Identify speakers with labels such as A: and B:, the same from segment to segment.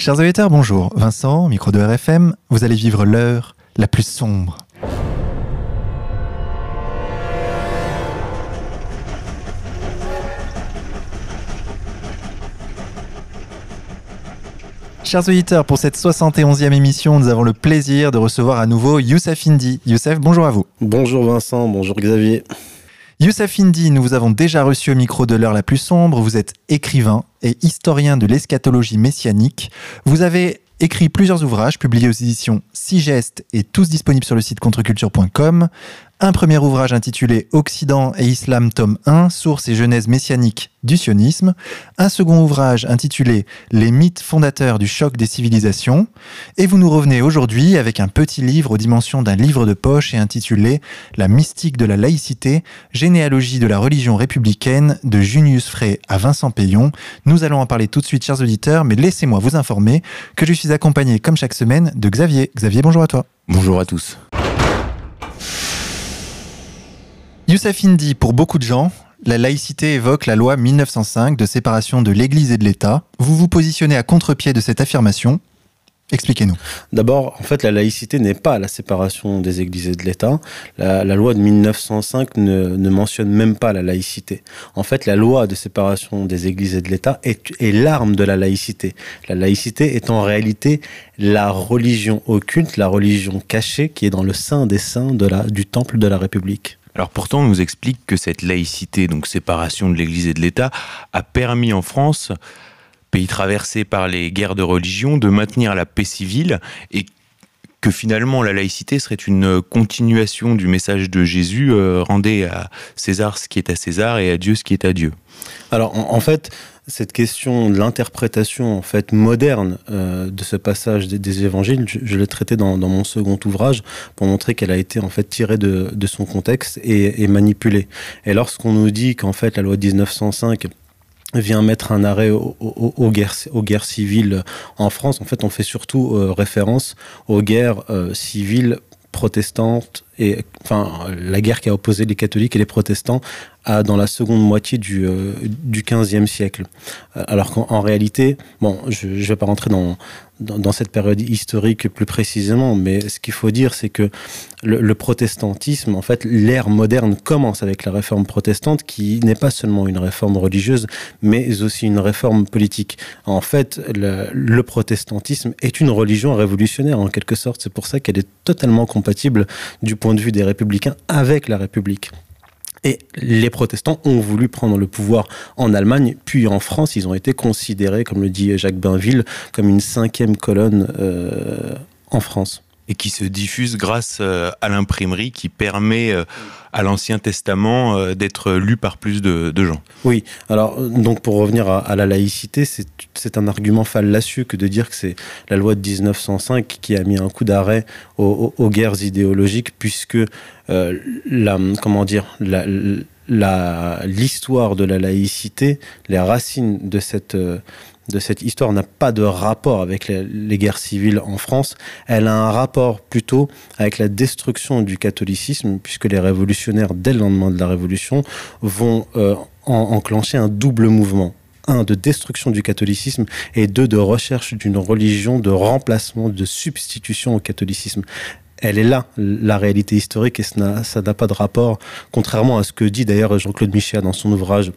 A: Chers auditeurs, bonjour. Vincent, micro de RFM, vous allez vivre l'heure la plus sombre. Chers auditeurs, pour cette 71e émission, nous avons le plaisir de recevoir à nouveau Youssef Indy. Youssef, bonjour à vous.
B: Bonjour Vincent, bonjour Xavier.
A: Youssef Indy, nous vous avons déjà reçu au micro de l'heure la plus sombre. Vous êtes écrivain et historien de l'eschatologie messianique. Vous avez écrit plusieurs ouvrages publiés aux éditions Sigest et tous disponibles sur le site contreculture.com. Un premier ouvrage intitulé Occident et Islam, tome 1, source et genèse messianique du sionisme. Un second ouvrage intitulé Les mythes fondateurs du choc des civilisations. Et vous nous revenez aujourd'hui avec un petit livre aux dimensions d'un livre de poche et intitulé La mystique de la laïcité, généalogie de la religion républicaine de Junius Frey à Vincent Payon. Nous allons en parler tout de suite, chers auditeurs, mais laissez-moi vous informer que je suis accompagné, comme chaque semaine, de Xavier. Xavier, bonjour à toi.
C: Bonjour à tous.
A: Youssef Indy, pour beaucoup de gens, la laïcité évoque la loi 1905 de séparation de l'Église et de l'État. Vous vous positionnez à contre-pied de cette affirmation. Expliquez-nous.
B: D'abord, en fait, la laïcité n'est pas la séparation des églises et de l'État. La, loi de 1905 ne, mentionne même pas la laïcité. En fait, la loi de séparation des églises et de l'État est, l'arme de la laïcité. La laïcité est en réalité la religion occulte, la religion cachée qui est dans le sein des saints du temple de la République.
C: Alors pourtant, on nous explique que cette laïcité, donc séparation de l'Église et de l'État, a permis en France, pays traversé par les guerres de religion, de maintenir la paix civile et que finalement la laïcité serait une continuation du message de Jésus, euh, rendez à César ce qui est à César et à Dieu ce qui est à Dieu.
B: Alors en fait, cette question de l'interprétation en fait moderne euh, de ce passage des, évangiles, je, l'ai traité dans, mon second ouvrage pour montrer qu'elle a été en fait tirée de, son contexte et, manipulée. Et lorsqu'on nous dit qu'en fait la loi de 1905 vient mettre un arrêt aux, guerres, aux guerres civiles en France, en fait on fait surtout euh, référence aux guerres euh, civiles protestantes et enfin la guerre qui a opposé les catholiques et les protestants dans la seconde moitié du, euh, du 15e siècle. Euh, alors qu'en réalité, bon, je ne vais pas rentrer dans, cette période historique plus précisément, mais ce qu'il faut dire, c'est que le, protestantisme, en fait, l'ère moderne commence avec la réforme protestante, qui n'est pas seulement une réforme religieuse, mais aussi une réforme politique. En fait, le protestantisme est une religion révolutionnaire, en quelque sorte. C'est pour ça qu'elle est totalement compatible du point de vue des républicains avec la République. Et les protestants ont voulu prendre le pouvoir en Allemagne, puis en France, ils ont été considérés, comme le dit Jacques Bainville, comme une cinquième colonne euh, en France
C: et qui se diffuse grâce euh, à l'imprimerie qui permet euh, à l'Ancien Testament euh, d'être lu par plus de, gens.
B: Oui, alors donc pour revenir à, la laïcité, c'est un argument fallacieux que de dire que c'est la loi de 1905 qui a mis un coup d'arrêt aux, guerres idéologiques puisque la, comment dire, l'histoire de la laïcité, les racines de cette de cette histoire n'a pas de rapport avec les, guerres civiles en France. Elle a un rapport plutôt avec la destruction du catholicisme, puisque les révolutionnaires, dès le lendemain de la Révolution, vont euh, enclencher un double mouvement un, de destruction du catholicisme et deux, de recherche d'une religion de remplacement, de substitution au catholicisme. Elle est là, la réalité historique, et ça n'a pas de rapport, contrairement à ce que dit d'ailleurs Jean-Claude Michel dans son ouvrage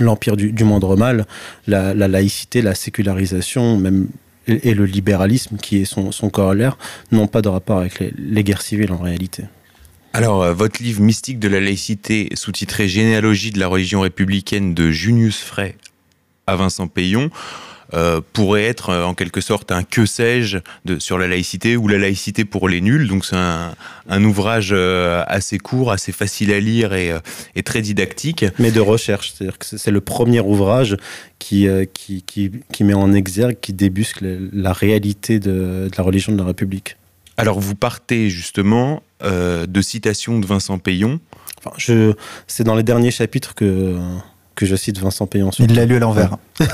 B: l'empire du, du moindre mal, la, laïcité, la sécularisation, même et, le libéralisme qui est son, corollaire n'ont pas de rapport avec les, guerres civiles en réalité.
C: Alors, euh, votre livre Mystique de la laïcité, sous-titré Généalogie de la religion républicaine de Junius Frey à Vincent Payon, euh, pourrait être euh, en quelque sorte un que sais-je sur la laïcité ou la laïcité pour les nuls. Donc c'est un, ouvrage euh, assez court, assez facile à lire et, très didactique.
B: Mais de recherche, c'est-à-dire que c'est le premier ouvrage qui, qui, qui, met en exergue, qui débusque la, réalité de, la religion de la République.
C: Alors vous partez justement de citations de Vincent Payon.
B: Enfin, c'est dans les derniers chapitres que que je cite Vincent Payon.
A: Il l'a lu à l'envers.
C: Comme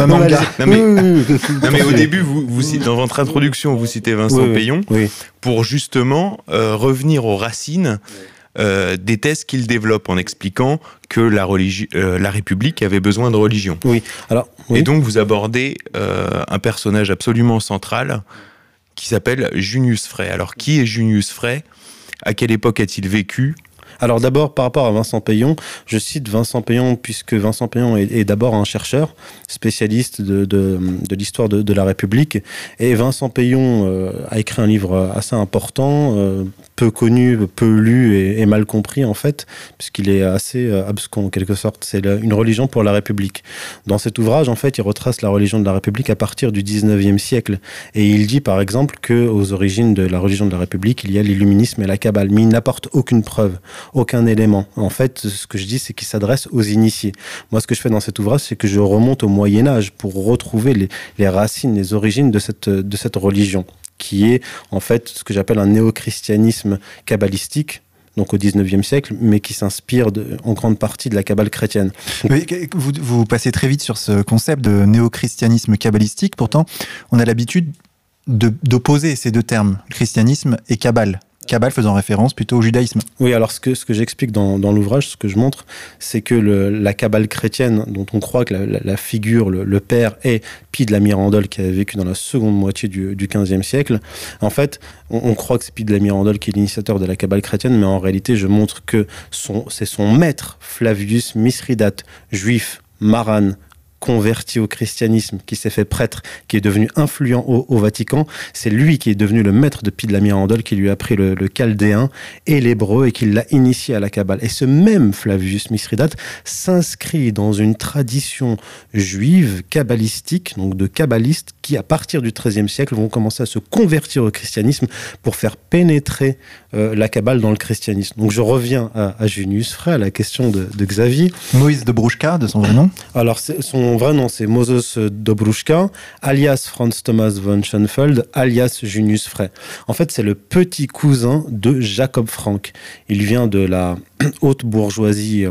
C: un manga. Non mais, au début, vous, vous dans votre introduction, vous citez Vincent Payon pour justement euh, revenir aux racines euh, des thèses qu'il développe en expliquant que la, euh, la République avait besoin de religion.
B: Oui. Alors,
C: Et donc vous abordez euh, un personnage absolument central qui s'appelle Junius Frey. Alors qui est Junius Frey? À quelle époque a-t-il vécu?
B: Alors d'abord, par rapport à Vincent Payon, je cite Vincent Payon puisque Vincent Payon est, d'abord un chercheur, spécialiste de, de, l'histoire de, la République. Et Vincent Payon euh, a écrit un livre assez important, euh, peu connu, peu lu et, mal compris en fait, puisqu'il est assez euh, abscon en quelque sorte. C'est une religion pour la République. Dans cet ouvrage, en fait, il retrace la religion de la République à partir du 19e siècle. Et il dit par exemple que aux origines de la religion de la République, il y a l'illuminisme et la Kabbale. Mais il n'apporte aucune preuve aucun élément. En fait, ce que je dis, c'est qu'il s'adresse aux initiés. Moi, ce que je fais dans cet ouvrage, c'est que je remonte au Moyen Âge pour retrouver les, racines, les origines de cette, de cette religion, qui est en fait ce que j'appelle un néo-christianisme kabbalistique, donc au 19e siècle, mais qui s'inspire en grande partie de la Kabbale chrétienne.
A: vous, vous, passez très vite sur ce concept de néo-christianisme kabbalistique. Pourtant, on a l'habitude d'opposer ces deux termes, christianisme et Kabbale. Kabbale faisant référence plutôt au judaïsme.
B: Oui, alors ce que, ce que j'explique dans, dans l'ouvrage, ce que je montre, c'est que la Kabbale chrétienne, dont on croit que la, figure, le, père est Pi de la Mirandole, qui a vécu dans la seconde moitié du, du 15e siècle, en fait, on, croit que c'est Pi de la Mirandole qui est l'initiateur de la Kabbale chrétienne, mais en réalité, je montre que c'est son maître, Flavius Misridate, juif, maran, converti au christianisme, qui s'est fait prêtre, qui est devenu influent au, Vatican, c'est lui qui est devenu le maître de Pie de la Mirandole, qui lui a appris le, chaldéen et l'hébreu et qui l'a initié à la Kabbale. Et ce même Flavius Mithridate s'inscrit dans une tradition juive kabbalistique, donc de kabbalistes, qui à partir du XIIIe siècle vont commencer à se convertir au christianisme pour faire pénétrer euh, la Kabbale dans le christianisme. Donc je reviens à, à Junius Frey, à la question de, Xavier.
A: Moïse de Brouchka, de son vrai nom?
B: Alors son son vrai nom, c'est Moses Dobruschka, alias Franz Thomas von Schoenfeld, alias Junius Frey. En fait, c'est le petit cousin de Jacob Frank. Il vient de la haute bourgeoisie euh,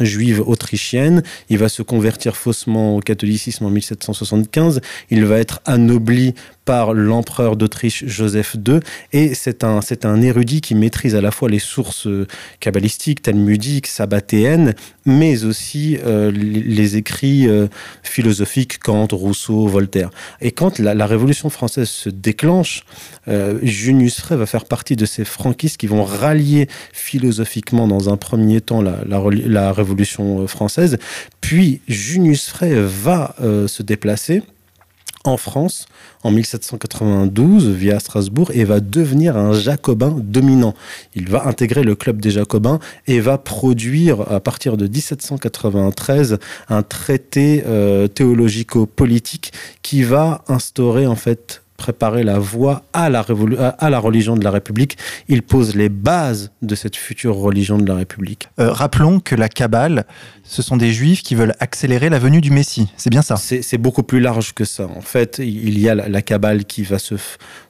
B: juive autrichienne. Il va se convertir faussement au catholicisme en 1775. Il va être anobli par l'empereur d'Autriche Joseph II. Et c'est un, c'est un érudit qui maîtrise à la fois les sources euh, kabbalistiques, talmudiques, sabbatéennes, mais aussi euh, les, écrits euh, philosophiques, Kant, Rousseau, Voltaire. Et quand la, Révolution française se déclonche, Junius Frey va faire partie de ces franquistes qui vont rallier philosophiquement dans un premier temps la, la Révolution française. Puis Junius Frey va se déplacer en France en 1792 via Strasbourg et va devenir un jacobin dominant. Il va intégrer le club des jacobins et va produire à partir de 1793 un traité euh, théologico-politique qui va instaurer en fait préparer la voie à la, à la religion de la République. Il pose les bases de cette future religion de la République.
A: Euh, rappelons que la Kabbale, ce sont des juifs qui veulent accélérer la venue du Messie. C'est bien ça
B: C'est beaucoup plus large que ça. En fait, il y a la, Kabbale qui va se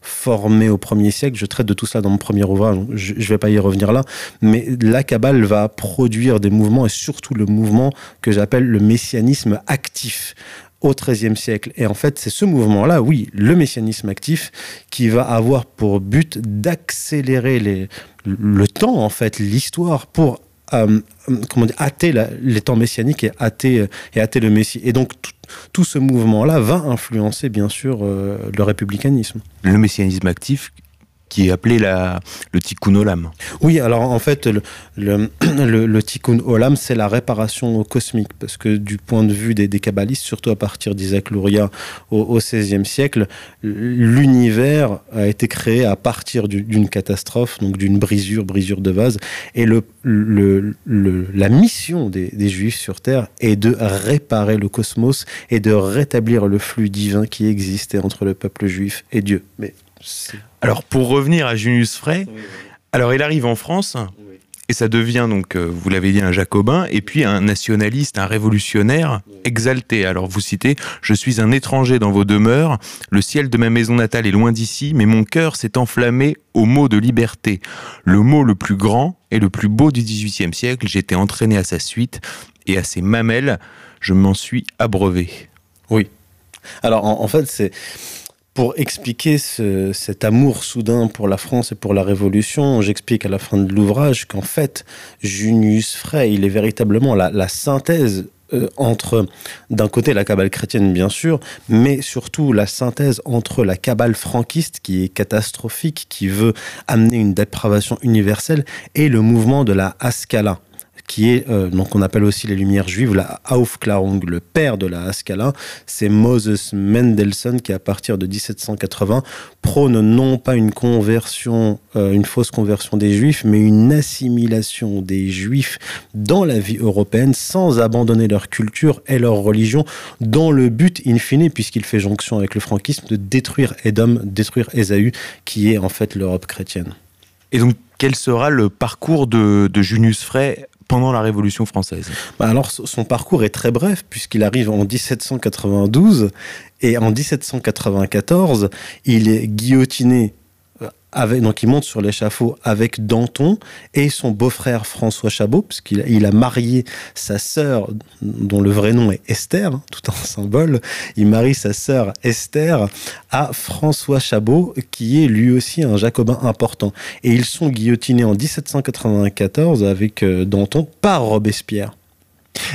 B: former au premier siècle. Je traite de tout ça dans mon premier ouvrage. Je ne vais pas y revenir là. Mais la Kabbale va produire des mouvements et surtout le mouvement que j'appelle le messianisme actif au XIIIe siècle. Et en fait, c'est ce mouvement-là, oui, le messianisme actif, qui va avoir pour but d'accélérer le temps, en fait, l'histoire pour euh, comment dire, hâter les temps messianiques et hâter, et hâter le Messie. Et donc, tout, ce mouvement-là va influencer, bien sûr, euh, le républicanisme.
C: Le messianisme actif qui est appelé la, le tikkun olam.
B: Oui, alors en fait, le, le, le, tikkun olam, c'est la réparation cosmique, parce que du point de vue des, des kabbalistes, surtout à partir d'Isaac Luria au, XVIe siècle, l'univers a été créé à partir d'une catastrophe, donc d'une brisure, brisure de vase, et le, le, la mission des, des Juifs sur Terre est de réparer le cosmos et de rétablir le flux divin qui existait entre le peuple juif et Dieu. Mais
C: alors pour revenir à Junius Frey, alors il arrive en France et ça devient donc, euh, vous l'avez dit, un jacobin et puis un nationaliste, un révolutionnaire exalté. Alors vous citez, je suis un étranger dans vos demeures, le ciel de ma maison natale est loin d'ici, mais mon cœur s'est enflammé au mot de liberté, le mot le plus grand et le plus beau du XVIIIe siècle. J'étais entraîné à sa suite et à ses mamelles, je m'en suis abreuvé.
B: Oui. Alors en fait, c'est pour expliquer cet amour soudain pour la France et pour la Révolution, j'explique à la fin de l'ouvrage qu'en fait, Junius Frey, il est véritablement la, synthèse euh, entre, d'un côté, la cabale chrétienne, bien sûr, mais surtout la synthèse entre la cabale franquiste, qui est catastrophique, qui veut amener une dépravation universelle, et le mouvement de la Haskalah qui est, euh, donc on appelle aussi les Lumières juives, la Aufklärung, le père de la Haskalah, c'est Moses Mendelssohn qui, à partir de 1780, prône non pas une conversion, euh, une fausse conversion des Juifs, mais une assimilation des Juifs dans la vie européenne sans abandonner leur culture et leur religion, dans le but, in fine, puisqu'il fait jonction avec le franquisme, de détruire Edom, détruire Ésaü, qui est en fait l'Europe chrétienne.
C: Et donc, quel sera le parcours de, de Junius Frey pendant la Révolution française.
B: Bah Alors son parcours est très bref puisqu'il arrive en 1792 et en 1794 il est guillotiné donc il monte sur l'échafaud avec Danton et son beau-frère François Chabot, puisqu'il il a marié sa sœur, dont le vrai nom est Esther, hein, tout en symbole. Il marie sa sœur Esther à François Chabot, qui est lui aussi un jacobin important. Et ils sont guillotinés en 1794 avec euh, Danton par Robespierre.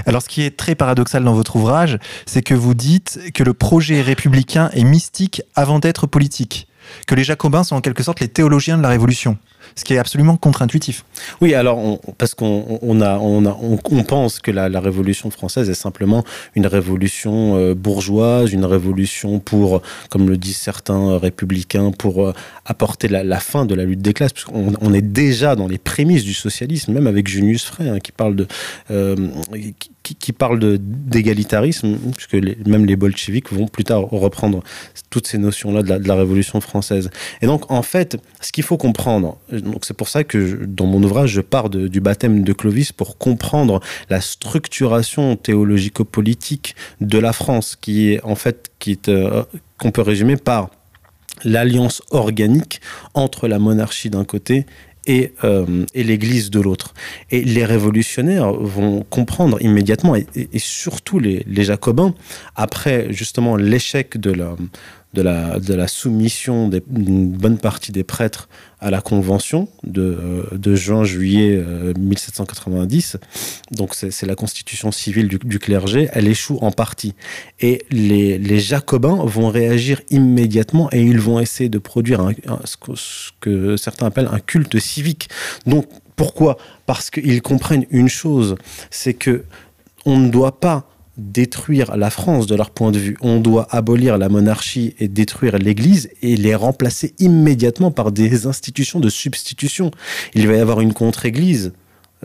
A: Alors, ce qui est très paradoxal dans votre ouvrage, c'est que vous dites que le projet républicain est mystique avant d'être politique que les jacobins sont en quelque sorte les théologiens de la Révolution ce qui est absolument contre-intuitif.
B: Oui, alors parce qu'on on a, on, on, pense que la, Révolution française est simplement une révolution euh, bourgeoise, une révolution pour, comme le disent certains républicains, pour euh, apporter la, fin de la lutte des classes, puisqu'on on est déjà dans les prémices du socialisme, même avec Junius Frey, hein, qui parle de, euh, qui, parle d'égalitarisme, puisque même les bolcheviks vont plus tard reprendre toutes ces notions-là de, la Révolution française. Et donc, en fait, ce qu'il faut comprendre, c'est pour ça que dans mon ouvrage, je pars du baptême de Clovis pour comprendre la structuration théologico-politique de la France, qui est en fait qui euh, qu'on peut résumer par l'alliance organique entre la monarchie d'un côté et, euh, et l'Église de l'autre. Et les révolutionnaires vont comprendre immédiatement, et, surtout les, les, jacobins, après justement l'échec de la, de la, soumission d'une bonne partie des prêtres à la Convention de, euh, juin-juillet 1790. Euh, Donc c'est la constitution civile du, clergé. Elle échoue en partie. Et les, les, jacobins vont réagir immédiatement et ils vont essayer de produire ce, que, ce que certains appellent un culte civique. Donc pourquoi? Parce qu'ils comprennent une chose, c'est que on ne doit pas détruire la France de leur point de vue. On doit abolir la monarchie et détruire l'Église et les remplacer immédiatement par des institutions de substitution. Il va y avoir une contre-Église.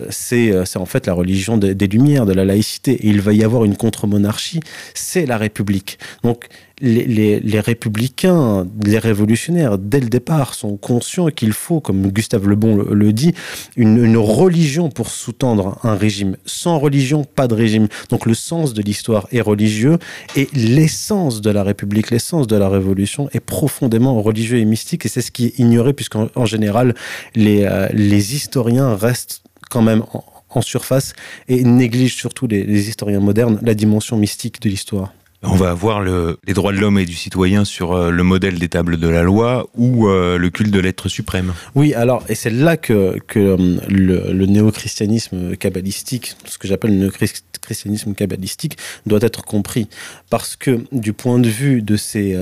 B: Euh, c'est en fait la religion des, Lumières, de la laïcité. Il va y avoir une contre-monarchie, c'est la République. Donc les, républicains, les révolutionnaires, dès le départ, sont conscients qu'il faut, comme Gustave Le Bon le, dit, une, religion pour sous-tendre un régime. Sans religion, pas de régime. Donc le sens de l'histoire est religieux et l'essence de la République, l'essence de la Révolution est profondément religieux et mystique et c'est ce qui est ignoré puisqu'en général, euh, les historiens restent quand même en, surface et négligent surtout les historiens modernes la dimension mystique de l'histoire.
C: On va avoir les droits de l'homme et du citoyen sur euh, le modèle des tables de la loi ou euh, le culte de l'être suprême.
B: Oui, alors, et c'est là que, euh, le, le néo-christianisme kabbalistique, ce que j'appelle le néo-christianisme kabbalistique, doit être compris. Parce que du point de vue de ces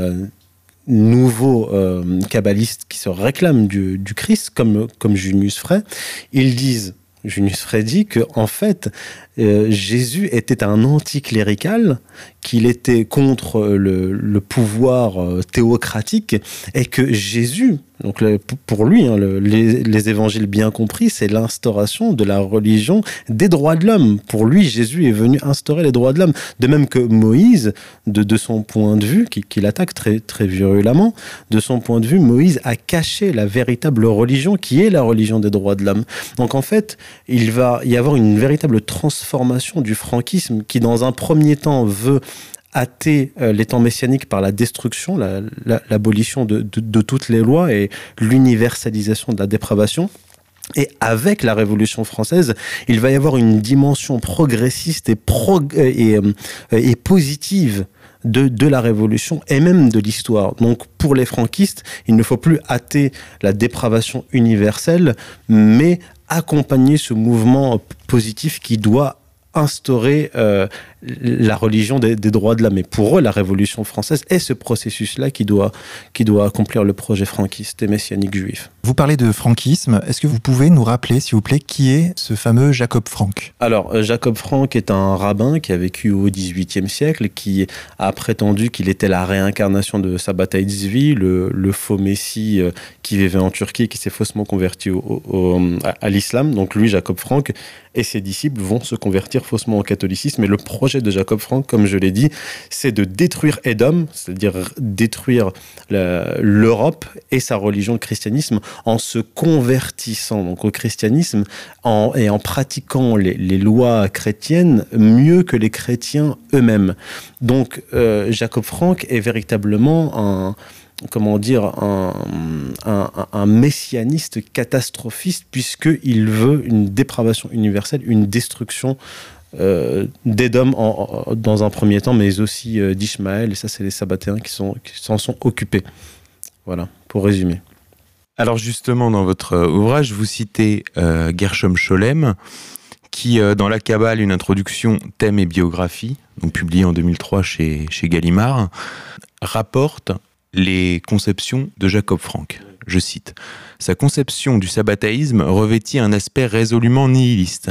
B: nouveaux kabbalistes qui se réclament du, du Christ, comme, comme Junius Frey, ils disent Junius Frey dit que en fait Jésus était un anticlérical qu'il était contre le, pouvoir euh, théocratique et que Jésus, donc pour lui, hein, les, évangiles bien compris, c'est l'instauration de la religion des droits de l'homme. Pour lui, Jésus est venu instaurer les droits de l'homme. De même que Moïse, de, son point de vue, qu'il attaque très, très virulemment, de son point de vue, Moïse a caché la véritable religion qui est la religion des droits de l'homme. Donc en fait, il va y avoir une véritable transformation du franquisme qui, dans un premier temps, veut hâter euh, les temps messianiques par la destruction, l'abolition de, toutes les lois et l'universalisation de la dépravation. Et avec la Révolution française, il va y avoir une dimension progressiste et, euh, et, positive de, de la Révolution et même de l'histoire. Donc pour les franquistes, il ne faut plus hâter la dépravation universelle, mais accompagner ce mouvement positif qui doit instaurer euh, la religion des, droits de l'homme. Mais pour eux, la Révolution française est ce processus-là qui doit, qui doit accomplir le projet franquiste et messianique juif.
A: Vous parlez de franquisme. Est-ce que vous pouvez nous rappeler, s'il vous plaît, qui est ce fameux Jacob Frank
B: Alors, euh, Jacob Frank est un rabbin qui a vécu au XVIIIe siècle, qui a prétendu qu'il était la réincarnation de Sabbatai Tzvi, le, le faux messie euh, qui vivait en Turquie et qui s'est faussement converti au, à, l'islam. Donc lui, Jacob Frank, et ses disciples vont se convertir faussement au catholicisme. Et le projet de Jacob Frank, comme je l'ai dit, c'est de détruire Edom, c'est-à-dire détruire l'Europe et sa religion, le christianisme, en se convertissant donc au christianisme en, et en pratiquant les, lois chrétiennes mieux que les chrétiens eux-mêmes. Donc euh, Jacob Frank est véritablement un comment dire, un, messianiste catastrophiste, puisqu'il veut une dépravation universelle, une destruction euh, d'Edom dans un premier temps, mais aussi euh, d'Ishmaël, et ça, c'est les Sabbatéens qui s'en sont occupés. Voilà, pour résumer.
C: Alors justement, dans votre euh, ouvrage, vous citez euh, Gershom Scholem, qui, dans La Kabbale, une introduction, thème et biographie, donc publiée en 2003 chez, chez Gallimard, rapporte les conceptions de Jacob Frank. Je cite Sa conception du sabbataïsme revêtit un aspect résolument nihiliste.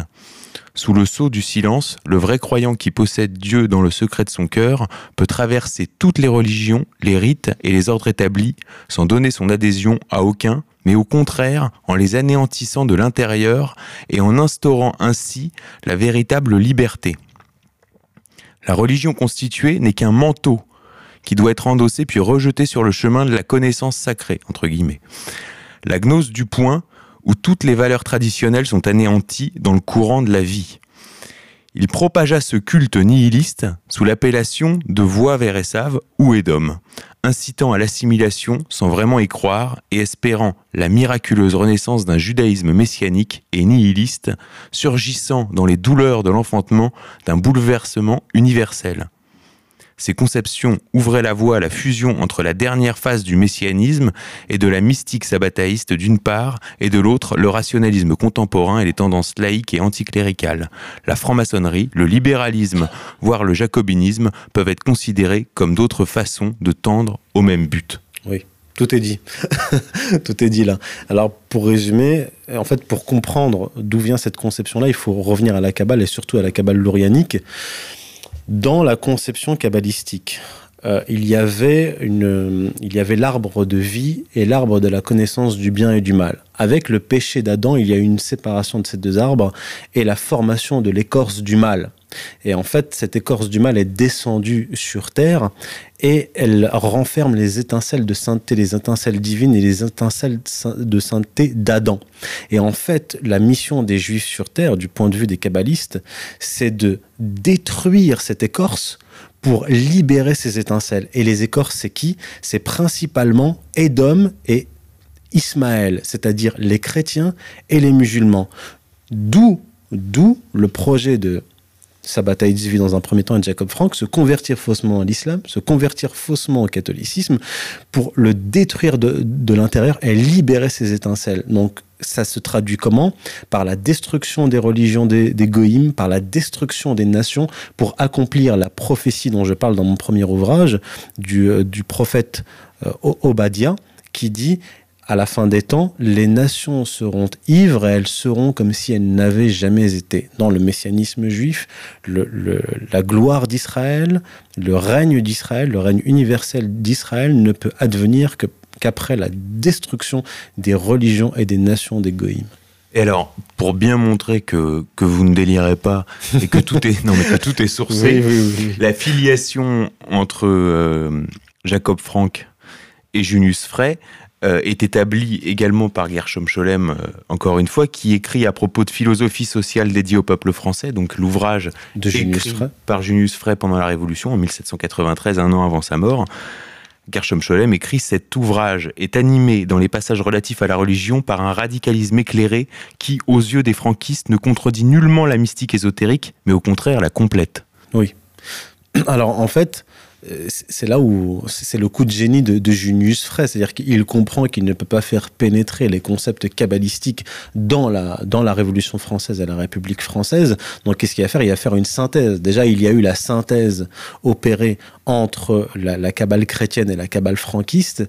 C: Sous le sceau du silence, le vrai croyant qui possède Dieu dans le secret de son cœur peut traverser toutes les religions, les rites et les ordres établis sans donner son adhésion à aucun, mais au contraire en les anéantissant de l'intérieur et en instaurant ainsi la véritable liberté. La religion constituée n'est qu'un manteau qui doit être endossé puis rejeté sur le chemin de la connaissance sacrée, entre guillemets. La gnose du point, où toutes les valeurs traditionnelles sont anéanties dans le courant de la vie. Il propagea ce culte nihiliste sous l'appellation de voie vers Essav ou Édom, incitant à l'assimilation sans vraiment y croire et espérant la miraculeuse renaissance d'un judaïsme messianique et nihiliste surgissant dans les douleurs de l'enfantement d'un bouleversement universel. Ces conceptions ouvraient la voie à la fusion entre la dernière phase du messianisme et de la mystique sabbataïste d'une part, et de l'autre le rationalisme contemporain et les tendances laïques et anticléricales. La franc-maçonnerie, le libéralisme, voire le jacobinisme peuvent être considérés comme d'autres façons de tendre au même but.
B: Oui. Tout est dit. Tout est dit là. Alors, pour résumer, en fait, pour comprendre d'où vient cette conception-là, il faut revenir à la Kabbale et surtout à la Kabbale lourianique. Dans la conception kabbalistique, euh, il y avait une, il y avait l'arbre de vie et l'arbre de la connaissance du bien et du mal. Avec le péché d'Adam, il y a eu une séparation de ces deux arbres et la formation de l'écorce du mal. Et en fait, cette écorce du mal est descendue sur terre et elle renferme les étincelles de sainteté, les étincelles divines et les étincelles de sainteté d'Adam. Et en fait, la mission des Juifs sur terre, du point de vue des kabbalistes, c'est de détruire cette écorce pour libérer ces étincelles. Et les écorces, c'est qui? C'est principalement Édom et Ismaël, c'est-à-dire les chrétiens et les musulmans. D'où, le projet de Sabbatai vit dans un premier temps et Jacob Frank, se convertir faussement à l'islam, se convertir faussement au catholicisme pour le détruire de, de l'intérieur et libérer ses étincelles. Donc, ça se traduit comment? Par la destruction des religions des, des par la destruction des nations, pour accomplir la prophétie dont je parle dans mon premier ouvrage du, euh, prophète euh, Obadiah, qui dit à la fin des temps, les nations seront ivres et elles seront comme si elles n'avaient jamais été. Dans le messianisme juif, la gloire d'Israël, le règne d'Israël, le règne universel d'Israël ne peut advenir qu'après la destruction des religions et des nations des.
C: Et alors, pour bien montrer que, que vous ne délirez pas et que tout est, non, mais que tout est sourcé, la filiation entre euh, Jacob Frank et Junius Frey, euh, est établi également par Gershom Scholem, euh, encore une fois, qui écrit à propos de philosophie sociale dédiée au peuple français, donc l'ouvrage
B: de Junius Frey.
C: par Junius Frey pendant la Révolution en 1793, un an avant sa mort. Gershom Scholem écrit Cet ouvrage est animé dans les passages relatifs à la religion par un radicalisme éclairé qui, aux yeux des franquistes, ne contredit nullement la mystique ésotérique, mais au contraire la complète.
B: Oui. Alors en fait, c'est là où c'est le coup de génie de, Junius Frey, c'est-à-dire qu'il comprend qu'il ne peut pas faire pénétrer les concepts kabbalistiques dans la, dans la Révolution française et la République française. Donc qu'est-ce qu'il va faire? Il va faire une synthèse. Déjà, il y a eu la synthèse opérée entre la, Kabbale chrétienne et la Kabbale franquiste,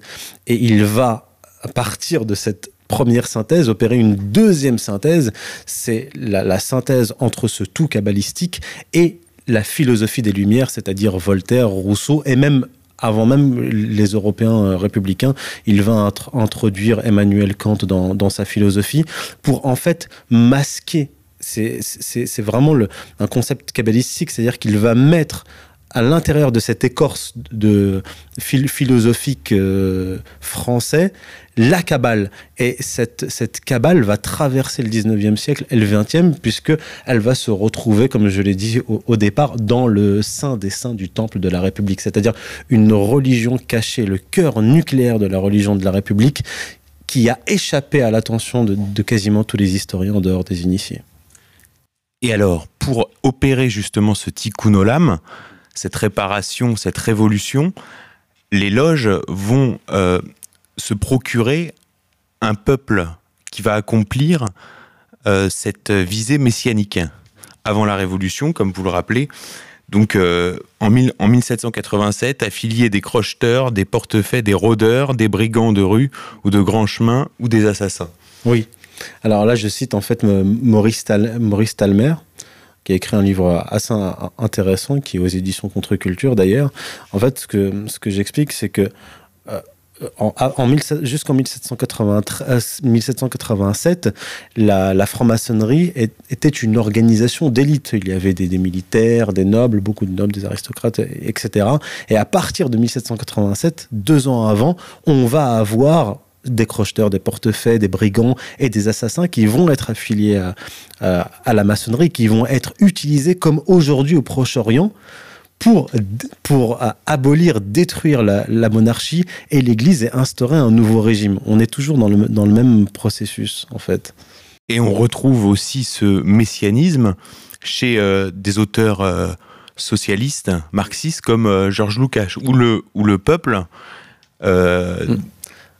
B: et il va, à partir de cette première synthèse, opérer une deuxième synthèse, c'est la, la synthèse entre ce tout kabbalistique et la philosophie des Lumières, c'est-à-dire Voltaire, Rousseau et même avant même les Européens euh, républicains, il va introduire Emmanuel Kant dans, sa philosophie pour en fait masquer. C'est vraiment un concept kabbalistique, c'est-à-dire qu'il va mettre à l'intérieur de cette écorce de philosophique euh, français la Kabbale. Et cette, cette Kabbale va traverser le 19e siècle et le 20e, puisqu'elle va se retrouver, comme je l'ai dit au, au, départ, dans le sein des saints du temple de la République, c'est-à-dire une religion cachée, le cœur nucléaire de la religion de la République, qui a échappé à l'attention de, de quasiment tous les historiens en dehors des initiés.
C: Et alors, pour opérer justement ce tikkun olam, cette réparation, cette révolution, les loges vont euh, se procurer un peuple qui va accomplir euh, cette visée messianique. Avant la Révolution, comme vous le rappelez, donc euh, en, mille, en, 1787, affiliés des crocheteurs, des portefaix, des rôdeurs, des brigands de rue ou de grands chemins ou des assassins.
B: Oui. Alors là, je cite en fait Maurice, Maurice Talmer, qui a écrit un livre assez intéressant, qui est aux éditions Contre-Culture d'ailleurs. En fait, ce que, ce que j'explique, c'est que euh, en, en jusqu'en 1787, la, franc-maçonnerie était une organisation d'élite. Il y avait des, militaires, des nobles, beaucoup de nobles, des aristocrates, etc. Et à partir de 1787, deux ans avant, on va avoir des crocheteurs, des portefaix, des brigands et des assassins qui vont être affiliés à, à, à la maçonnerie, qui vont être utilisés comme aujourd'hui au Proche-Orient pour, pour euh, abolir, détruire la, la monarchie et l'Église et instaurer un nouveau régime. On est toujours dans le, dans le même processus, en fait.
C: Et on retrouve aussi ce messianisme chez euh, des auteurs euh, socialistes, marxistes, comme Georges Lucas, où le, où le peuple mm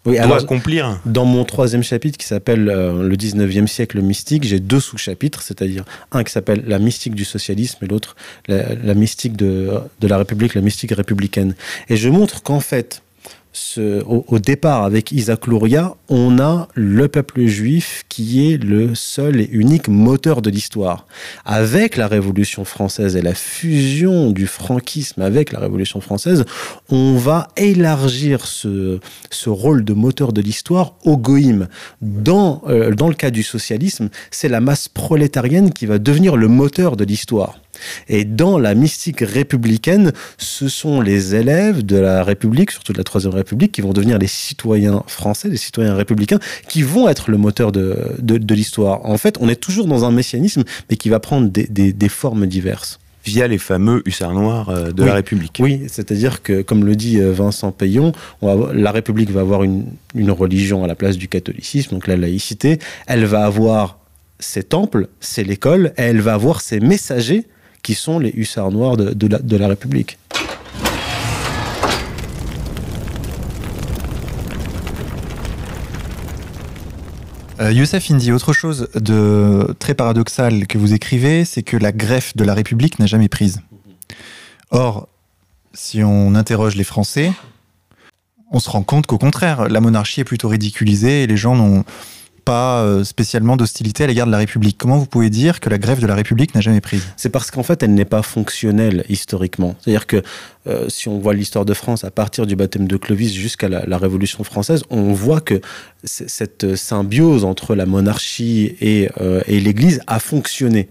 B: oui,
C: doit
B: alors,
C: accomplir.
B: Dans mon troisième chapitre qui s'appelle euh, Le 19e siècle mystique, j'ai deux sous-chapitres, c'est-à-dire un qui s'appelle La mystique du socialisme et l'autre la, la, mystique de, de la République, la mystique républicaine. Et je montre qu'en fait, au, départ, avec Isaac Luria, on a le peuple juif qui est le seul et unique moteur de l'histoire. Avec la Révolution française et la fusion du franquisme avec la Révolution française, on va élargir ce, rôle de moteur de l'histoire au goïm. Euh, dans le cas du socialisme, c'est la masse prolétarienne qui va devenir le moteur de l'histoire. Et dans la mystique républicaine, ce sont les élèves de la République, surtout de la Troisième République, qui vont devenir les citoyens français, les citoyens républicains, qui vont être le moteur de, de, de l'histoire. En fait, on est toujours dans un messianisme, mais qui va prendre des, des, des formes diverses
C: via les fameux hussards noirs euh, de
B: oui.
C: la République.
B: Oui, c'est-à-dire que, comme le dit euh, Vincent Payon, va, la République va avoir une, une religion à la place du catholicisme, donc la laïcité. Elle va avoir ses temples, c'est l'école, et elle va avoir ses messagers, qui sont les hussards noirs de, la République.
A: Euh, Youssef Indy, autre chose de très paradoxal que vous écrivez, c'est que la greffe de la République n'a jamais prise. Or, si on interroge les Français, on se rend compte qu'au contraire, la monarchie est plutôt ridiculisée et les gens n'ont pas euh, spécialement d'hostilité à l'égard de la République. Comment vous pouvez dire que la grève de la République n'a jamais prise
B: C'est parce qu'en fait, elle n'est pas fonctionnelle historiquement. C'est-à-dire que euh, si on voit l'histoire de France à partir du baptême de Clovis jusqu'à la, la, Révolution française, on voit que cette symbiose entre la monarchie et, euh, et l'Église a fonctionné.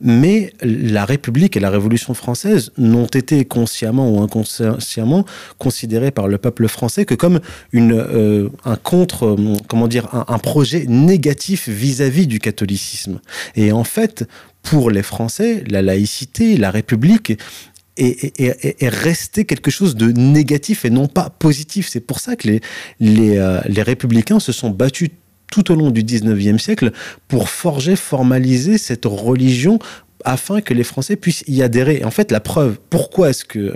B: Mais la République et la Révolution française n'ont été consciemment ou inconsciemment considérées par le peuple français que comme euh, un contre, comment dire, un, projet négatif vis-à-vis -vis du catholicisme. Et en fait, pour les Français, la laïcité, la République est, est, est, resté quelque chose de négatif et non pas positif. C'est pour ça que les, les, euh, les républicains se sont battus tout au long du 19e siècle pour forger, formaliser cette religion afin que les Français puissent y adhérer. en fait, la preuve, pourquoi est-ce que...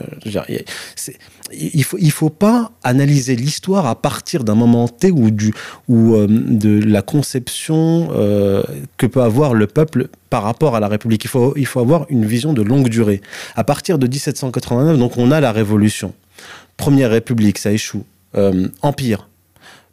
B: il faut, il faut pas analyser l'histoire à partir d'un moment T ou, du, ou euh, de la conception euh, que peut avoir le peuple par rapport à la République. Il faut, il faut avoir une vision de longue durée. À partir de 1789, donc on a la Révolution. Première République, ça échoue. Euh, empire,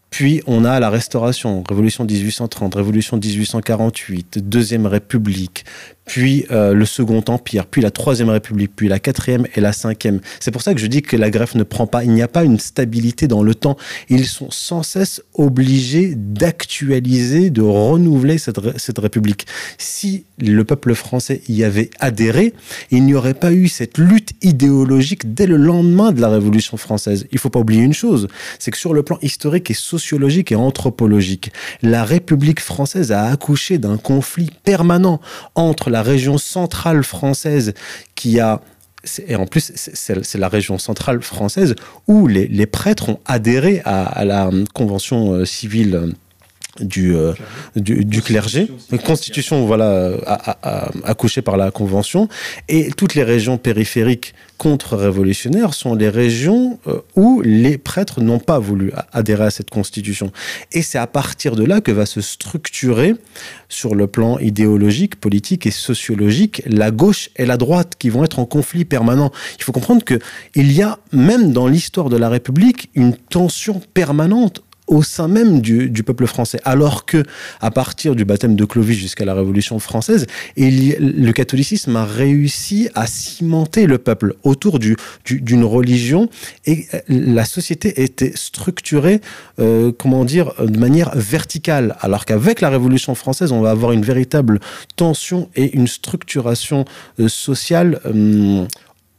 B: puis on a la Restauration, Révolution 1830, Révolution 1848, Deuxième République, puis euh, le Second Empire, puis la Troisième République, puis la Quatrième et la Cinquième. C'est pour ça que je dis que la greffe ne prend pas, il n'y a pas une stabilité dans le temps. Ils sont sans cesse obligés d'actualiser, de renouveler cette, cette République. Si le peuple français y avait adhéré, il n'y aurait pas eu cette lutte idéologique dès le lendemain de la Révolution française. Il ne faut pas oublier une chose, c'est que sur le plan historique et sociologique et anthropologique, la République française a accouché d'un conflit permanent entre la la région centrale française qui a et en plus, c'est la région centrale française où les, prêtres ont adhéré à, la convention euh, civile du, euh, du, clergé, constitution voilà accouchée par la convention, et toutes les régions périphériques contre-révolutionnaires sont les régions euh, où les prêtres n'ont pas voulu adhérer à cette constitution. Et c'est à partir de là que va se structurer sur le plan idéologique, politique et sociologique la gauche et la droite qui vont être en conflit permanent. Il faut comprendre que il y a même dans l'histoire de la République une tension permanente au sein même du, peuple français. Alors que, à partir du baptême de Clovis jusqu'à la Révolution française, le catholicisme a réussi à cimenter le peuple autour d'une du, religion et euh, la société était structurée, euh, comment dire, de manière verticale. Alors qu'avec la Révolution française, on va avoir une véritable tension et une structuration euh, sociale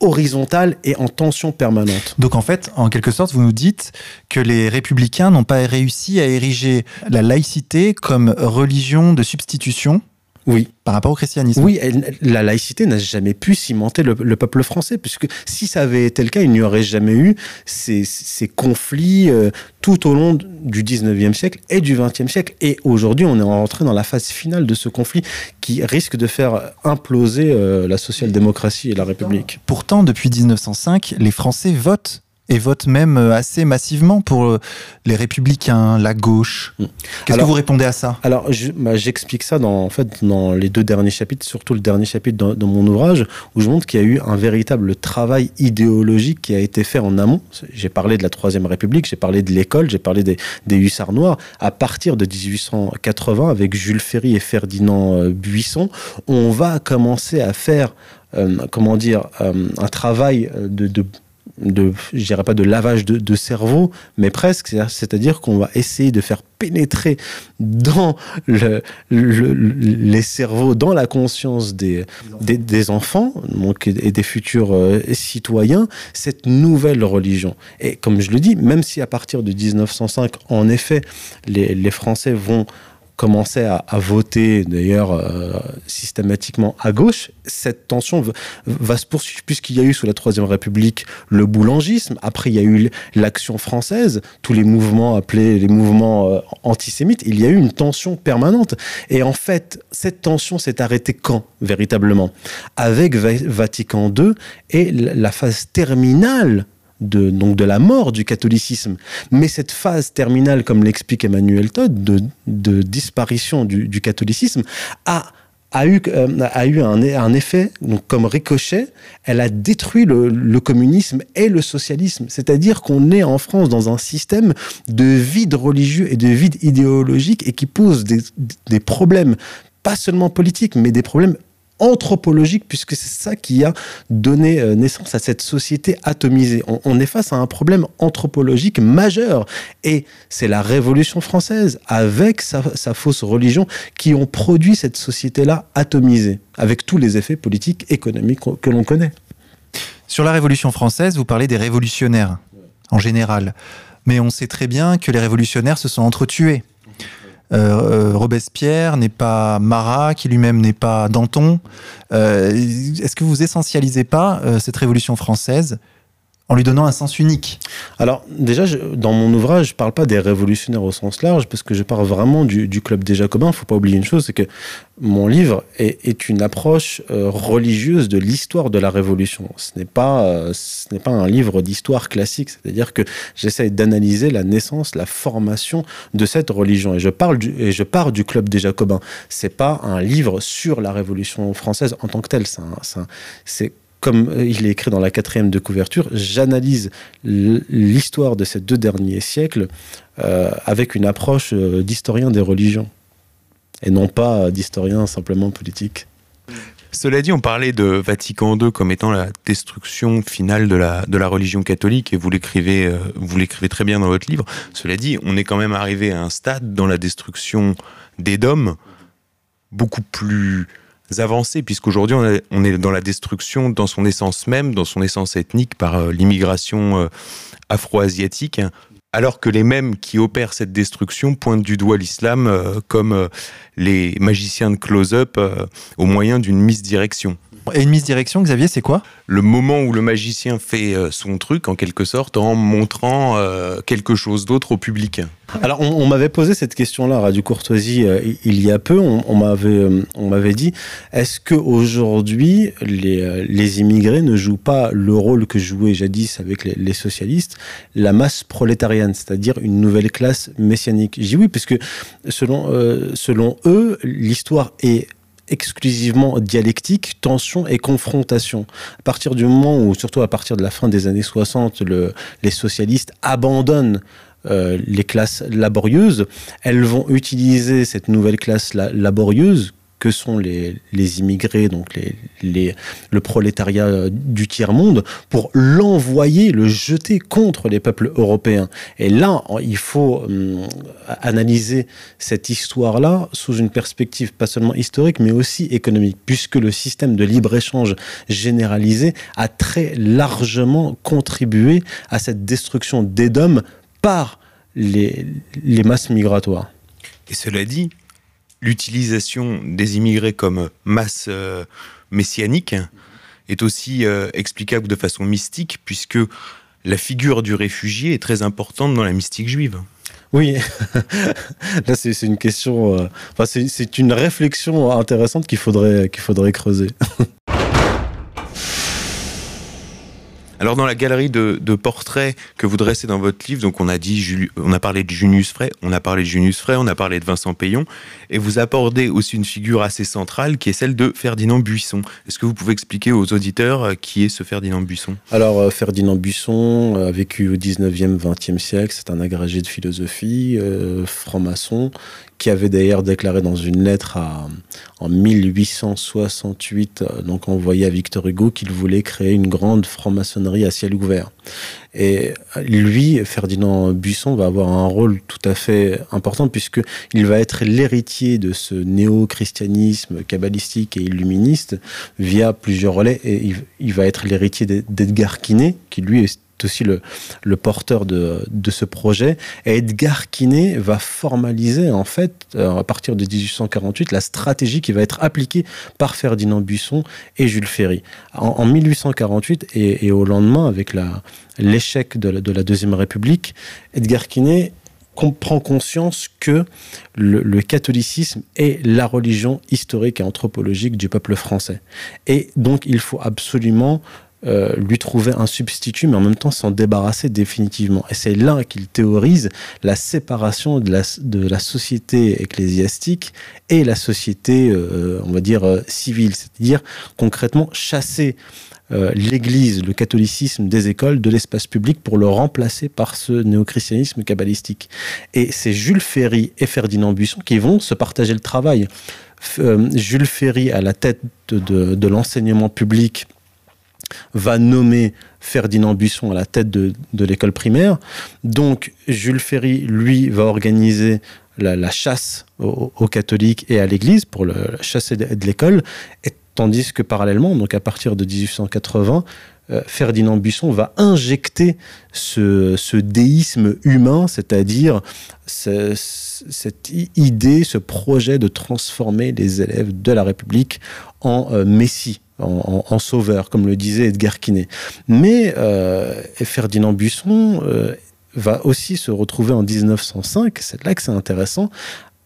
B: horizontale et en tension permanente.
A: Donc en fait, en quelque sorte, vous nous dites que les républicains n'ont pas réussi à ériger la laïcité comme religion de substitution
B: oui.
A: Par rapport au christianisme.
B: Oui, la laïcité n'a jamais pu cimenter le, peuple français, puisque si ça avait été le cas, il n'y aurait jamais eu ces, conflits euh, tout au long du 19e siècle et du 20e siècle. Et aujourd'hui, on est rentré dans la phase finale de ce conflit qui risque de faire imploser euh, la social-démocratie et la République.
A: Pourtant, depuis 1905, les Français votent et vote même euh, assez massivement pour euh, les républicains, la gauche. Mm. Qu'est-ce que vous répondez à ça?
B: Alors, bah, j'explique ça dans, en fait, dans les deux derniers chapitres, surtout le dernier chapitre dans, mon ouvrage, où je montre qu'il y a eu un véritable travail idéologique qui a été fait en amont. J'ai parlé de la Troisième République, j'ai parlé de l'école, j'ai parlé des, hussards noirs. À partir de 1880, avec Jules Ferry et Ferdinand euh, Buisson, on va commencer à faire, comment dire, un travail de, de de, je dirais pas de lavage de, cerveau, mais presque. C'est-à-dire qu'on va essayer de faire pénétrer dans le, les cerveaux, dans la conscience des, des, enfants donc, et des futurs euh, citoyens, cette nouvelle religion. Et comme je le dis, même si à partir de 1905, en effet, les, les Français vont commençait à, voter d'ailleurs euh, systématiquement à gauche, cette tension va, se poursuivre puisqu'il y a eu sous la Troisième République le boulangisme, après il y a eu l'action française, tous les mouvements appelés les mouvements euh, antisémites, il y a eu une tension permanente. Et en fait, cette tension s'est arrêtée quand véritablement? Avec Vatican II et la phase terminale de, donc de la mort du catholicisme. Mais cette phase terminale, comme l'explique Emmanuel Todd, de, disparition du, catholicisme, a, eu, euh, un, effet, donc comme ricochet, elle a détruit le, communisme et le socialisme. C'est-à-dire qu'on est en France dans un système de vide religieux et de vide idéologique et qui pose des problèmes pas seulement politiques, mais des problèmes anthropologique, puisque c'est ça qui a donné euh, naissance à cette société atomisée. On, est face à un problème anthropologique majeur. Et c'est la Révolution française, avec sa, fausse religion, qui ont produit cette société-là atomisée, avec tous les effets politiques, économiques que l'on connaît.
A: Sur la Révolution française, vous parlez des révolutionnaires, en général. Mais on sait très bien que les révolutionnaires se sont entretués. Euh, Robespierre n'est pas Marat, qui lui-même n'est pas Danton. Euh, est-ce que vous essentialisez pas euh, cette Révolution française en lui donnant un sens unique.
B: Alors déjà, dans mon ouvrage, je parle pas des révolutionnaires au sens large, parce que je parle vraiment du, club des Jacobins. Il faut pas oublier une chose, c'est que mon livre est, une approche euh, religieuse de l'histoire de la Révolution. Ce n'est pas, euh, ce n'est pas un livre d'histoire classique, c'est-à-dire que j'essaie d'analyser la naissance, la formation de cette religion. Et je parle du, et je pars du club des Jacobins. C'est pas un livre sur la Révolution française en tant que tel. C'est comme euh, il est écrit dans la quatrième de couverture, j'analyse l'histoire de ces deux derniers siècles euh, avec une approche euh, d'historien des religions et non pas d'historien simplement politique.
C: Cela dit, on parlait de Vatican II comme étant la destruction finale de la, de la religion catholique, et vous l'écrivez, très bien dans votre livre. Cela dit, on est quand même arrivé à un stade dans la destruction des dômes beaucoup plus avancées, puisqu'aujourd'hui on, est dans la destruction dans son essence même, dans son essence ethnique par euh, l'immigration euh, afro-asiatique, alors que les mêmes qui opèrent cette destruction pointent du doigt l'islam euh, comme les magiciens de close-up au moyen d'une misdirection.
A: Et une misdirection, Xavier, c'est quoi?
C: Le moment où le magicien fait son truc, en quelque sorte, en montrant quelque chose d'autre au public.
B: Alors, on, m'avait posé cette question-là à Radio Courtoisie euh, il y a peu. On, m'avait, euh, on m'avait dit est-ce qu'aujourd'hui, les, euh, les immigrés ne jouent pas le rôle que jouaient jadis avec les, socialistes, la masse prolétarienne, c'est-à-dire une nouvelle classe messianique? J'ai oui, puisque selon, selon eux, l'histoire est exclusivement dialectique, tension et confrontation. À partir du moment où, surtout à partir de la fin des années 60, le, les socialistes abandonnent euh, les classes laborieuses, elles vont utiliser cette nouvelle classe laborieuse que sont les, immigrés, donc les, le prolétariat euh, du tiers-monde, pour l'envoyer, le jeter contre les peuples européens. Et là, il faut hum, analyser cette histoire-là sous une perspective pas seulement historique, mais aussi économique, puisque le système de libre-échange généralisé a très largement contribué à cette destruction des dômes par les, les masses migratoires.
C: Et cela dit, l'utilisation des immigrés comme masse euh, messianique est aussi euh, explicable de façon mystique, puisque la figure du réfugié est très importante dans la mystique juive.
B: Oui, là c'est une question, euh, enfin, c'est une réflexion intéressante qu'il faudrait, qu'il faudrait creuser.
C: Alors dans la galerie de, portraits que vous dressez dans votre livre, donc on a dit, on a parlé de Junius Frey, on a parlé de Junius Frey, on a parlé de Vincent Payon, et vous abordez aussi une figure assez centrale qui est celle de Ferdinand Buisson. Est-ce que vous pouvez expliquer aux auditeurs euh, qui est ce Ferdinand Buisson?
B: Alors euh, Ferdinand Buisson a vécu au 19e, 20e siècle, c'est un agrégé de philosophie, euh, franc-maçon, qui avait d'ailleurs déclaré dans une lettre en 1868, euh, donc envoyée à Victor Hugo, qu'il voulait créer une grande franc-maçonnerie à ciel ouvert. Et lui, Ferdinand Buisson, va avoir un rôle tout à fait important puisque il va être l'héritier de ce néo-christianisme kabbalistique et illuministe via plusieurs relais. Et il, il va être l'héritier d'Edgar Quinet, qui lui est aussi le, porteur de, ce projet. Et Edgar Quinet va formaliser, en fait, euh, à partir de 1848, la stratégie qui va être appliquée par Ferdinand Buisson et Jules Ferry. En, 1848 et, au lendemain, avec l'échec de, la Deuxième République, Edgar Quinet prend conscience que le, catholicisme est la religion historique et anthropologique du peuple français. Et donc, il faut absolument euh, lui trouver un substitut, mais en même temps s'en débarrasser définitivement. Et c'est là qu'il théorise la séparation de la, société ecclésiastique et la société, euh, on va dire, euh, civile. C'est-à-dire concrètement chasser l'Église, le catholicisme des écoles, de l'espace public pour le remplacer par ce néochristianisme kabbalistique. Et c'est Jules Ferry et Ferdinand Buisson qui vont se partager le travail. Jules Ferry à la tête de l'enseignement public va nommer Ferdinand Buisson à la tête de, l'école primaire. Donc Jules Ferry, lui, va organiser la, chasse aux, catholiques et à l'Église pour le, chasser de, l'école, tandis que parallèlement, donc à partir de 1880, euh, Ferdinand Buisson va injecter ce, déisme humain, c'est-à-dire cette idée, ce projet de transformer les élèves de la République en euh, messie en, sauveur, comme le disait Edgar Quinet. Mais Ferdinand Buisson va aussi se retrouver en 1905, c'est là que c'est intéressant,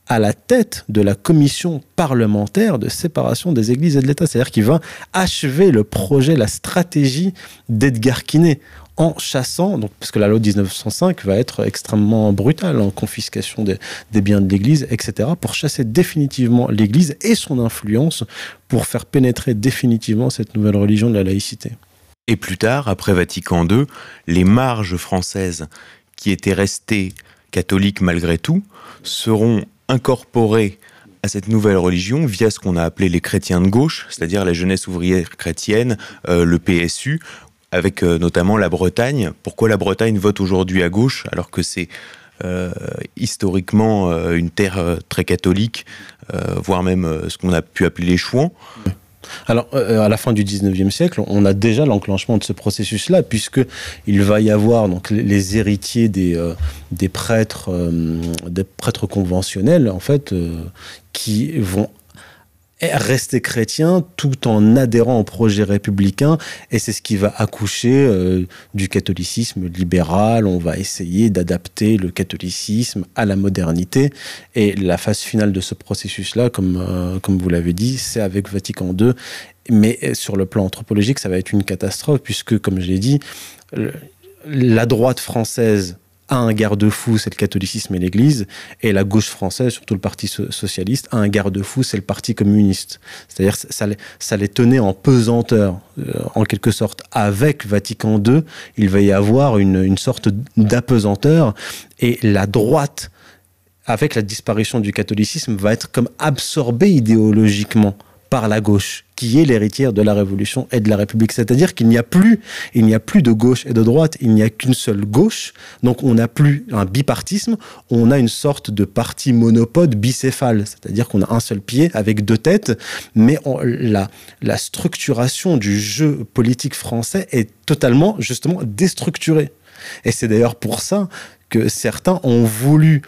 B: à la tête de la commission parlementaire de séparation des églises et de l'État. C'est-à-dire qu'il va achever le projet, la stratégie d'Edgar Quinet en chassant, donc, parce que la loi de 1905 va être extrêmement brutale en confiscation des, biens de l'Église, etc., pour chasser définitivement l'Église et son influence pour faire pénétrer définitivement cette nouvelle religion de la laïcité.
C: Et plus tard, après Vatican II, les marges françaises qui étaient restées catholiques malgré tout seront incorporées à cette nouvelle religion via ce qu'on a appelé les chrétiens de gauche, c'est-à-dire la jeunesse ouvrière chrétienne, euh, le PSU, avec euh, notamment la Bretagne. Pourquoi la Bretagne vote aujourd'hui à gauche alors que c'est euh, historiquement une terre très catholique, voire même ce qu'on a pu appeler les chouans?
B: Alors, à la fin du 19e siècle, on a déjà l'enclenchement de ce processus-là, puisqu'il va y avoir donc, les héritiers des, des, prêtres, des prêtres conventionnels, en fait, qui vont rester chrétien tout en adhérant au projet républicain et c'est ce qui va accoucher euh, du catholicisme libéral. On va essayer d'adapter le catholicisme à la modernité et la phase finale de ce processus-là, comme, euh, comme vous l'avez dit, c'est avec Vatican II. Mais sur le plan anthropologique, ça va être une catastrophe puisque, comme je l'ai dit, la droite française a un garde-fou, c'est le catholicisme et l'Église, et la gauche française, surtout le Parti socialiste, a un garde-fou, c'est le Parti communiste. C'est-à-dire ça, ça les tenait en pesanteur, euh, en quelque sorte. Avec Vatican II, il va y avoir une, une sorte d'apesanteur, et la droite, avec la disparition du catholicisme, va être comme absorbée idéologiquement par la gauche, qui est l'héritière de la Révolution et de la République. C'est-à-dire qu'il n'y a plus, il n'y a plus de gauche et de droite, il n'y a qu'une seule gauche. Donc on n'a plus un bipartisme, on a une sorte de parti monopode bicéphale, c'est-à-dire qu'on a un seul pied avec deux têtes, mais la, la structuration du jeu politique français est totalement justement déstructurée. Et c'est d'ailleurs pour ça que certains ont voulu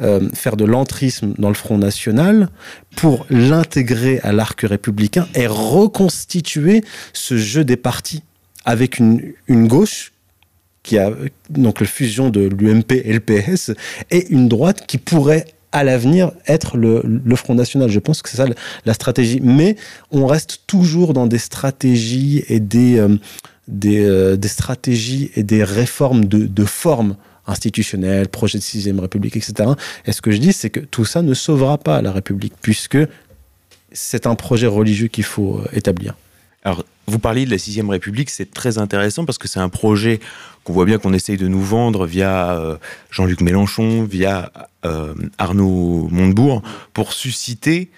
B: euh, faire de l'entrisme dans le Front National pour l'intégrer à l'arc républicain et reconstituer ce jeu des partis avec une, une gauche qui a donc la fusion de l'UMP et le PS et une droite qui pourrait à l'avenir être le, Front National. Je pense que c'est ça la, stratégie. Mais on reste toujours dans des stratégies et des, euh, euh, des, stratégies et des réformes de forme institutionnelle, projet de sixième République, etc. Et ce que je dis, c'est que tout ça ne sauvera pas la République, puisque c'est un projet religieux qu'il faut euh, établir.
C: Alors, vous parliez de la sixième République, c'est très intéressant parce que c'est un projet qu'on voit bien qu'on essaye de nous vendre via euh, Jean-Luc Mélenchon, via euh, Arnaud Montebourg, pour susciter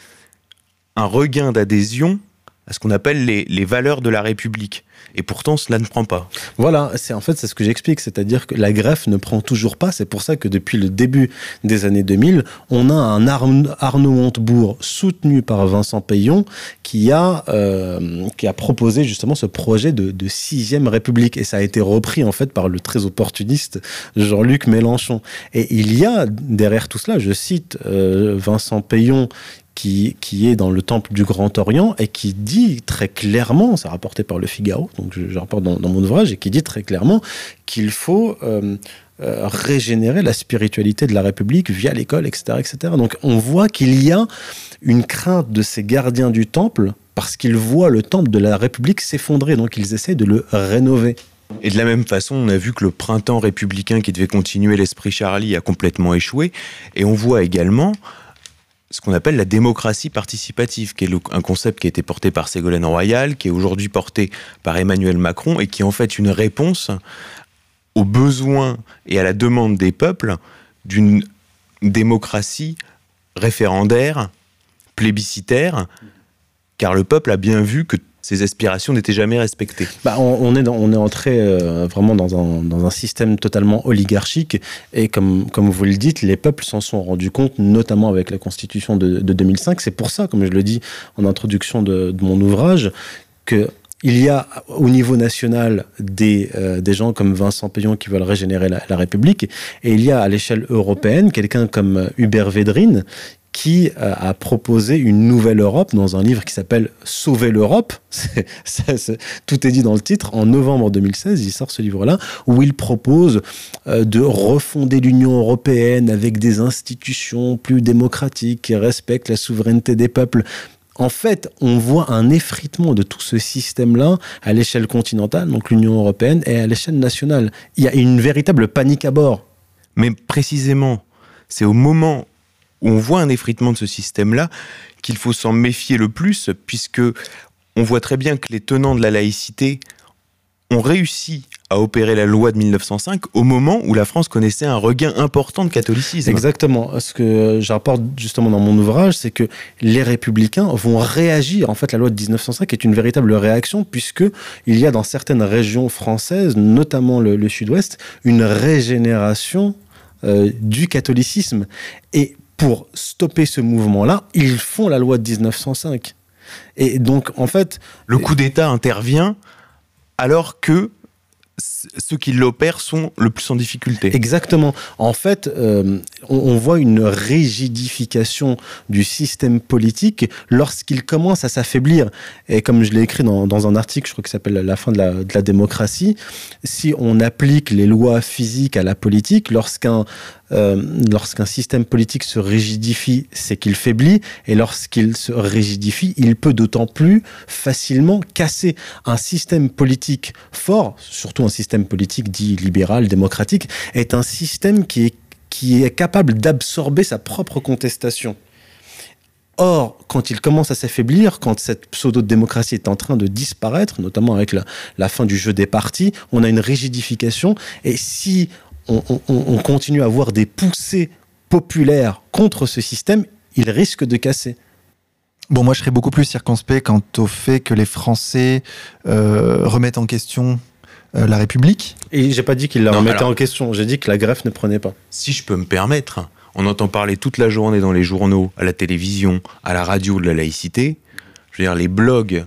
C: un regain d'adhésion à ce qu'on appelle les valeurs de la République. Et pourtant, cela ne prend pas.
B: Voilà, c'est en fait c'est ce que j'explique, c'est-à-dire que la greffe ne prend toujours pas. C'est pour ça que depuis le début des années 2000, on a un Arnaud Montebourg soutenu par Vincent Payon qui a euh, qui a proposé justement ce projet de, sixième République et ça a été repris en fait par le très opportuniste Jean-Luc Mélenchon. Et il y a derrière tout cela, je cite euh, Vincent Payon qui, qui, est dans le temple du Grand Orient et qui dit très clairement, c'est rapporté par le Figaro, donc je, je rapporte dans, mon ouvrage, et qui dit très clairement qu'il faut euh, euh, régénérer la spiritualité de la République via l'école, etc., etc. Donc on voit qu'il y a une crainte de ces gardiens du temple parce qu'ils voient le temple de la République s'effondrer, donc ils essaient de le rénover.
C: Et de la même façon, on a vu que le printemps républicain qui devait continuer l'esprit Charlie a complètement échoué. Et on voit également ce qu'on appelle la démocratie participative, qui est un concept qui a été porté par Ségolène Royal, qui est aujourd'hui porté par Emmanuel Macron et qui est en fait une réponse aux besoins et à la demande des peuples d'une démocratie référendaire, plébiscitaire, car le peuple a bien vu que ces aspirations n'étaient jamais respectées.
B: Bah, on, est on est entré euh, vraiment dans un, dans un, système totalement oligarchique et comme, comme vous le dites, les peuples s'en sont rendus compte, notamment avec la constitution de, de 2005. C'est pour ça, comme je le dis en introduction de, de mon ouvrage, que il y a au niveau national des, euh, des gens comme Vincent Payon qui veulent régénérer la, la République, et il y a à l'échelle européenne quelqu'un comme Hubert Védrine qui euh, a proposé une nouvelle Europe dans un livre qui s'appelle Sauver l'Europe. tout est dit dans le titre. En novembre 2016, il sort ce livre-là où il propose euh, de refonder l'Union européenne avec des institutions plus démocratiques qui respectent la souveraineté des peuples en fait, on voit un effritement de tout ce système-là à l'échelle continentale, donc l'Union européenne, et à l'échelle nationale. Il y a une véritable panique à bord.
C: Mais précisément, c'est au moment on voit un effritement de ce système-là qu'il faut s'en méfier le plus, puisque on voit très bien que les tenants de la laïcité ont réussi à opérer la loi de 1905 au moment où la France connaissait un regain important de catholicisme.
B: Exactement. Ce que j'apporte justement dans mon ouvrage, c'est que les républicains vont réagir. En fait, la loi de 1905 est une véritable réaction puisque il y a dans certaines régions françaises, notamment le, sud-ouest, une régénération euh, du catholicisme. Et pour stopper ce mouvement-là, ils font la loi de 1905. Et donc, en fait...
C: Le coup d'État intervient alors que ceux qui l'opèrent sont le plus en difficulté.
B: Exactement. En fait, euh, on, voit une rigidification du système politique lorsqu'il commence à s'affaiblir. Et comme je l'ai écrit dans, un article, je crois que s'appelle La fin de la, de la, démocratie, si on applique les lois physiques à la politique, lorsqu'un euh, lorsqu'un système politique se rigidifie, c'est qu'il faiblit, et lorsqu'il se rigidifie, il peut d'autant plus facilement casser un système politique fort, surtout un système politique dit libéral, démocratique, est un système qui est, capable d'absorber sa propre contestation. Or, quand il commence à s'affaiblir, quand cette pseudo-démocratie est en train de disparaître, notamment avec la, la, fin du jeu des partis, on a une rigidification. Et si on, continue à avoir des poussées populaires contre ce système, il risque de casser.
A: Bon, moi, je serais beaucoup plus circonspect quant au fait que les Français euh, remettent en question euh, la République.
B: Et j'ai pas dit qu'ils la remettaient en question, j'ai dit que la greffe ne prenait pas.
C: Si je peux me permettre, on entend parler toute la journée dans les journaux, à la télévision, à la radio de la laïcité. Je veux dire, les blogs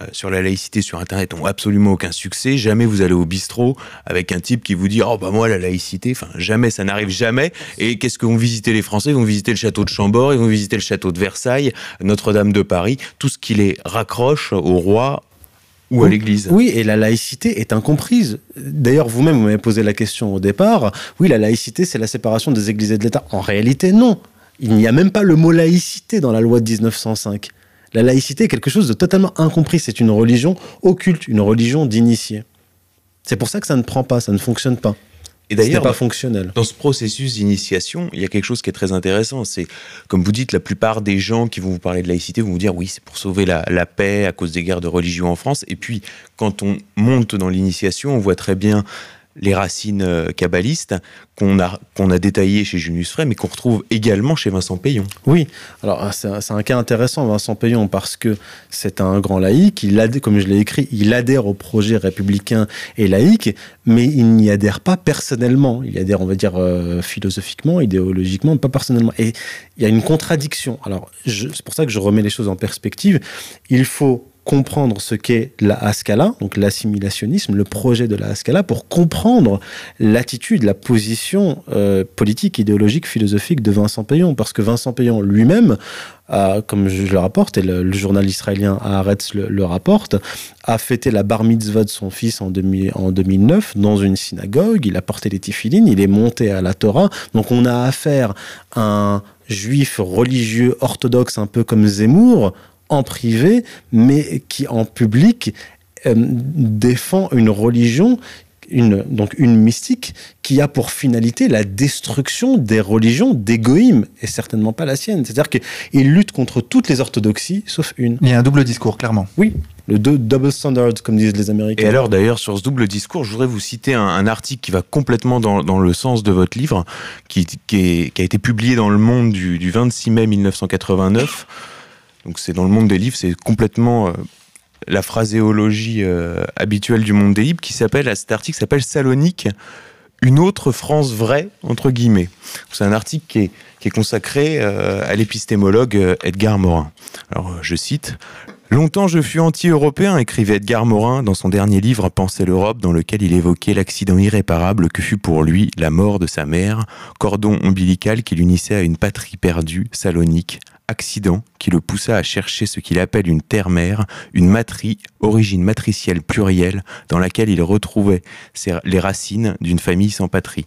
C: euh, sur la laïcité sur Internet ont absolument aucun succès. Jamais vous allez au bistrot avec un type qui vous dit oh bah moi la laïcité. Enfin jamais, ça n'arrive jamais. Et qu'est-ce que vont visiter les Français? Ils vont visiter le château de Chambord, ils vont visiter le château de Versailles, Notre-Dame de Paris, tout ce qui les raccroche au roi ou à l'Église.
B: Oui, et la laïcité est incomprise. D'ailleurs, vous-même, vous m'avez posé la question au départ. Oui, la laïcité, c'est la séparation des églises et de l'État. En réalité, non. Il n'y a même pas le mot laïcité dans la loi de 1905. La laïcité est quelque chose de totalement incompris. C'est une religion occulte, une religion d'initiés. C'est pour ça que ça ne prend pas, ça ne fonctionne pas. Et d'ailleurs, pas fonctionnel.
C: Dans ce processus d'initiation, il y a quelque chose qui est très intéressant. C'est, comme vous dites, la plupart des gens qui vont vous parler de laïcité vont vous dire oui, c'est pour sauver la, la, paix à cause des guerres de religion en France. Et puis, quand on monte dans l'initiation, on voit très bien les racines euh, kabbalistes qu'on a, qu'on a détaillées chez Junius Frey, mais qu'on retrouve également chez Vincent Payon.
B: Oui, alors ah, c'est un, cas intéressant, Vincent Payon, parce que c'est un grand laïc, comme je l'ai écrit, il adhère au projet républicain et laïque, mais il n'y adhère pas personnellement. Il adhère, on va dire, euh, philosophiquement, idéologiquement, pas personnellement. Et il y a une contradiction. Alors, c'est pour ça que je remets les choses en perspective. Il faut comprendre ce qu'est la Haskala, donc l'assimilationnisme, le projet de la Haskala, pour comprendre l'attitude, la position euh, politique, idéologique, philosophique de Vincent Payon. Parce que Vincent Payon lui-même, comme je le rapporte, et le, journal israélien Haaretz le, rapporte, a fêté la bar mitzvah de son fils en, en 2009 dans une synagogue. Il a porté les tefilines, il est monté à la Torah. Donc on a affaire à un juif religieux orthodoxe un peu comme Zemmour, en privé, mais qui en public euh, défend une religion une, donc une mystique qui a pour finalité la destruction des religions d'égoïme et certainement pas la sienne. C'est-à-dire qu'il lutte contre toutes les orthodoxies sauf une.
A: Il y a un double discours, clairement.
B: Oui, le double standard, comme disent les Américains.
C: Et alors, d'ailleurs, sur ce double discours, je voudrais vous citer un, article qui va complètement dans, dans, le sens de votre livre, qui, qui, a été publié dans Le Monde du, du 26 mai 1989 donc c'est dans le monde des livres, c'est complètement euh, la phraséologie euh, habituelle du monde des livres qui s'appelle, cet article s'appelle Salonique, une autre France vraie, entre guillemets. C'est un article qui est, qui est consacré euh, à l'épistémologue Edgar Morin. Alors je cite, Longtemps je fus anti-européen, écrivait Edgar Morin dans son dernier livre Penser l'Europe, dans lequel il évoquait l'accident irréparable que fut pour lui la mort de sa mère, cordon ombilical qui l'unissait à une patrie perdue, Salonique, accident qui le poussa à chercher ce qu'il appelle une terre-mère, une matrie, origine matricielle plurielle, dans laquelle il retrouvait les racines d'une famille sans patrie.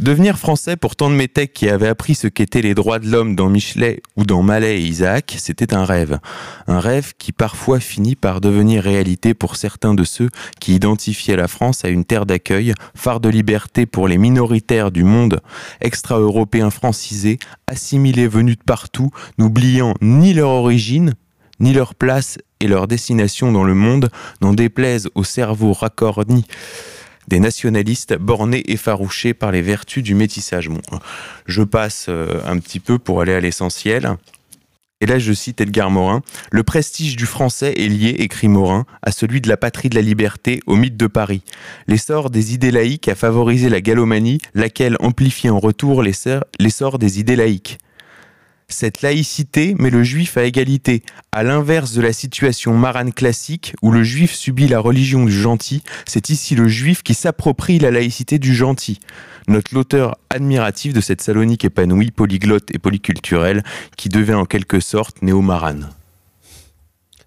C: Devenir français pour tant de métèques qui avaient appris ce qu'étaient les droits de l'homme dans Michelet ou dans Malais et Isaac, c'était un rêve. Un rêve qui parfois finit par devenir réalité pour certains de ceux qui identifiaient la France à une terre d'accueil, phare de liberté pour les minoritaires du monde extra-européen francisé, assimilés venus de partout, n'oubliant ni leur origine, ni leur place et leur destination dans le monde, n'en déplaisent au cerveau raccordni des nationalistes bornés et farouchés par les vertus du métissage. je passe euh, un petit peu pour aller à l'essentiel. Et là, je cite Edgar Morin. Le prestige du français est lié, écrit Morin, à celui de la patrie de la liberté, au mythe de Paris. L'essor des idées laïques a favorisé la galomanie, laquelle amplifie en retour l'essor des idées laïques. Cette laïcité met le juif à égalité, à l'inverse de la situation marane classique où le juif subit la religion du gentil, c'est ici le juif qui s'approprie la laïcité du gentil. Note l'auteur admiratif de cette Salonique épanouie, polyglotte et polyculturelle, qui devient en quelque sorte néo-marane.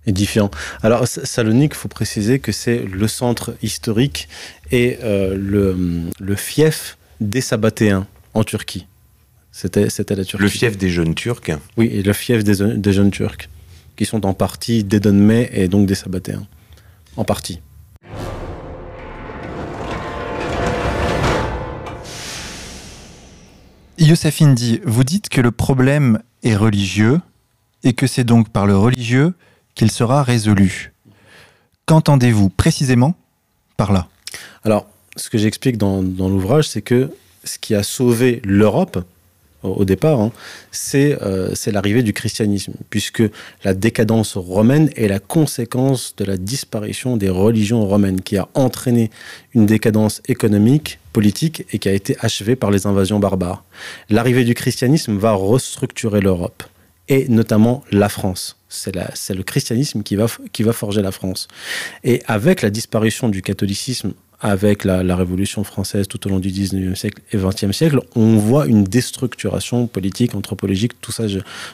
B: Édifiant. Alors, Salonique, il faut préciser que c'est le centre historique et euh, le, le fief des Sabbatéens en Turquie. C'était, la Turquie.
C: Le fief des jeunes Turcs
B: Oui, et le fief des, jeunes Turcs, qui sont en partie des Donmets et donc des Sabbatéens. En partie.
A: Youssef Indy, vous dites que le problème est religieux et que c'est donc par le religieux qu'il sera résolu. Qu'entendez-vous précisément par là?
B: Alors, ce que j'explique dans l'ouvrage, c'est que ce qui a sauvé l'Europe, au départ, hein, euh, c'est l'arrivée du christianisme, puisque la décadence romaine est la conséquence de la disparition des religions romaines, qui a entraîné une décadence économique, politique, et qui a été achevée par les invasions barbares. L'arrivée du christianisme va restructurer l'Europe, et notamment la France. C'est le christianisme va, qui va forger la France. Et avec la disparition du catholicisme avec la, Révolution française tout au long du 19e siècle et 20e siècle, on voit une déstructuration politique, anthropologique, tout ça,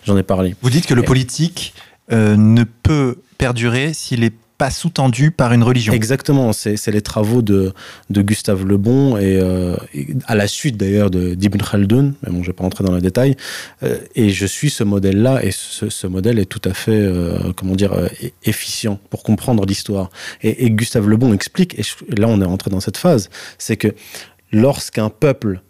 B: j'en ai parlé.
A: Vous dites que le politique euh, ne peut perdurer s'il est pas sous-tendu par une religion.
B: Exactement, c'est les travaux de, de Gustave Le Bon et, euh, à la suite d'ailleurs d'Ibn Khaldun, mais bon, je vais pas rentrer dans les détails. Euh, et je suis ce modèle-là et ce, modèle est tout à fait, euh, comment dire, efficient pour comprendre l'histoire. Et, et, Gustave Le Bon explique, et là on est rentré dans cette phase, c'est que lorsqu'un peuple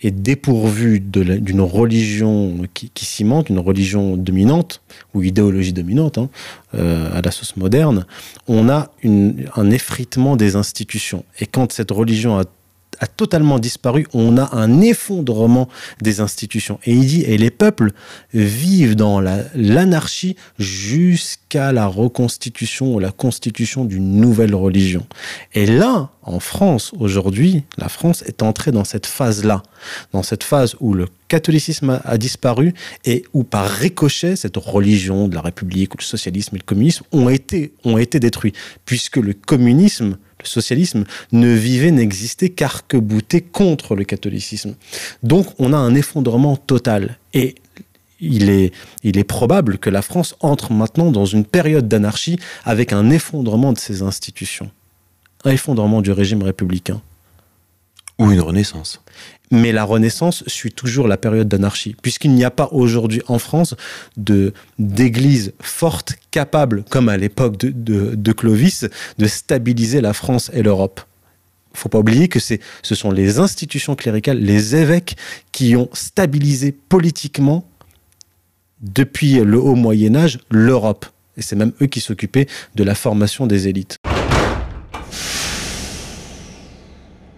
B: est dépourvu d'une religion qui, cimente, une religion dominante, ou idéologie dominante, hein, euh, à la sauce moderne, on a un effritement des institutions. Et quand cette religion a a totalement disparu. On a un effondrement des institutions. Et il dit, et les peuples vivent dans l'anarchie jusqu'à la reconstitution ou la constitution d'une nouvelle religion. Et là, en France, aujourd'hui, la France est entrée dans cette phase-là, dans cette phase où le catholicisme a disparu et où par ricochet, cette religion de la République, ou le socialisme et le communisme ont été, ont été détruits, puisque le communisme socialisme ne vivait, n'existait qu'arc-bouté contre le catholicisme. Donc on a un effondrement total. Et il est, il est probable que la France entre maintenant dans une période d'anarchie avec un effondrement de ses institutions, un effondrement du régime républicain.
C: Ou une renaissance.
B: Mais la Renaissance suit toujours la période d'anarchie, puisqu'il n'y a pas aujourd'hui en France de d'église forte, capable, comme à l'époque de, Clovis, de stabiliser la France et l'Europe. Faut pas oublier que c'est ce sont les institutions cléricales, les évêques, qui ont stabilisé politiquement depuis le haut Moyen Âge l'Europe. Et c'est même eux qui s'occupaient de la formation des élites.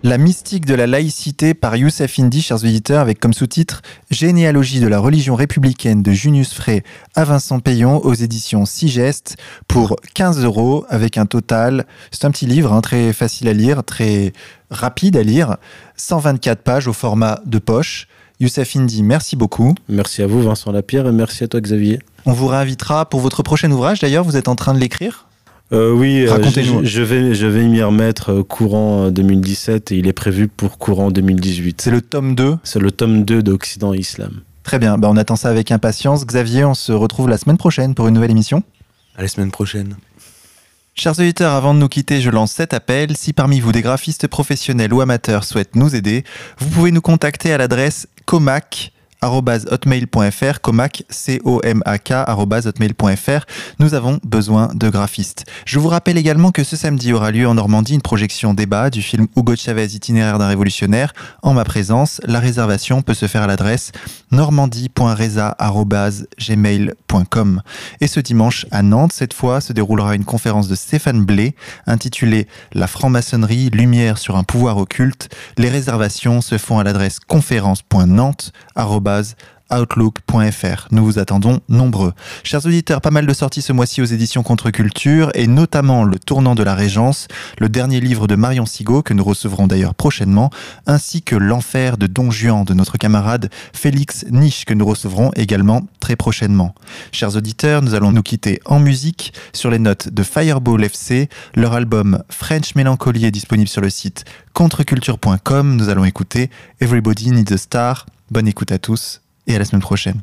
A: La mystique de la laïcité par Youssef Indy, chers auditeurs, avec comme sous-titre Généalogie de la religion républicaine de Junius Frey à Vincent Payon aux éditions Sigest pour 15 euros avec un total. C'est un petit livre, hein, très facile à lire, très rapide à lire, 124 pages au format de poche. Youssef Indy, merci beaucoup.
B: Merci à vous, Vincent Lapierre, et merci à toi, Xavier.
A: On vous réinvitera pour votre prochain ouvrage. D'ailleurs, vous êtes en train de l'écrire?
B: Euh, oui, euh,
A: Racontez-nous.
B: je, je vais, je vais m'y remettre euh, courant euh, 2017 et il est prévu pour courant 2018.
A: C'est le tome 2.
B: C'est le tome 2 d'Occident Islam.
A: Très bien, bah, on attend ça avec impatience. Xavier, on se retrouve la semaine prochaine pour une nouvelle émission.
C: À la semaine prochaine.
A: Chers auditeurs, avant de nous quitter, je lance cet appel. Si parmi vous des graphistes professionnels ou amateurs souhaitent nous aider, vous pouvez nous contacter à l'adresse comac hotmail.fr comac c o m a k hotmail.fr nous avons besoin de graphistes. Je vous rappelle également que ce samedi aura lieu en Normandie une projection débat du film Hugo Chavez itinéraire d'un révolutionnaire en ma présence. La réservation peut se faire à l'adresse normandie.reza@gmail.com. Et ce dimanche à Nantes, cette fois, se déroulera une conférence de Stéphane Blé intitulée La franc-maçonnerie, lumière sur un pouvoir occulte. Les réservations se font à l'adresse conférence.nantes@outlook.fr. Nous vous attendons nombreux. Chers auditeurs, pas mal de sorties ce mois-ci aux éditions Contre-Culture et notamment Le Tournant de la Régence, le dernier livre de Marion Sigaud que nous recevrons d'ailleurs prochainement, ainsi que L'Enfer de Don Juan de notre camarade Félix Niche que nous recevrons également très prochainement. Chers auditeurs, nous allons nous quitter en musique sur les notes de Fireball FC. Leur album French Melancholy est disponible sur le site contreculture.com. Nous allons écouter Everybody Needs a Star. Bonne écoute à tous et à la semaine prochaine.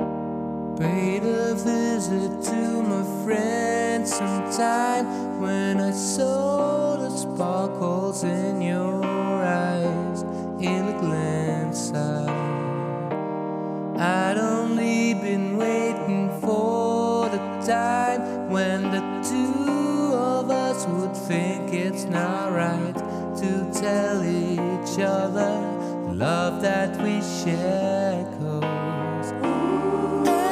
D: I'd only been waiting for the time when the two of us would think it's not right to tell each other the love that we share. 'Cause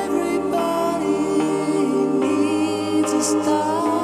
D: Everybody needs a star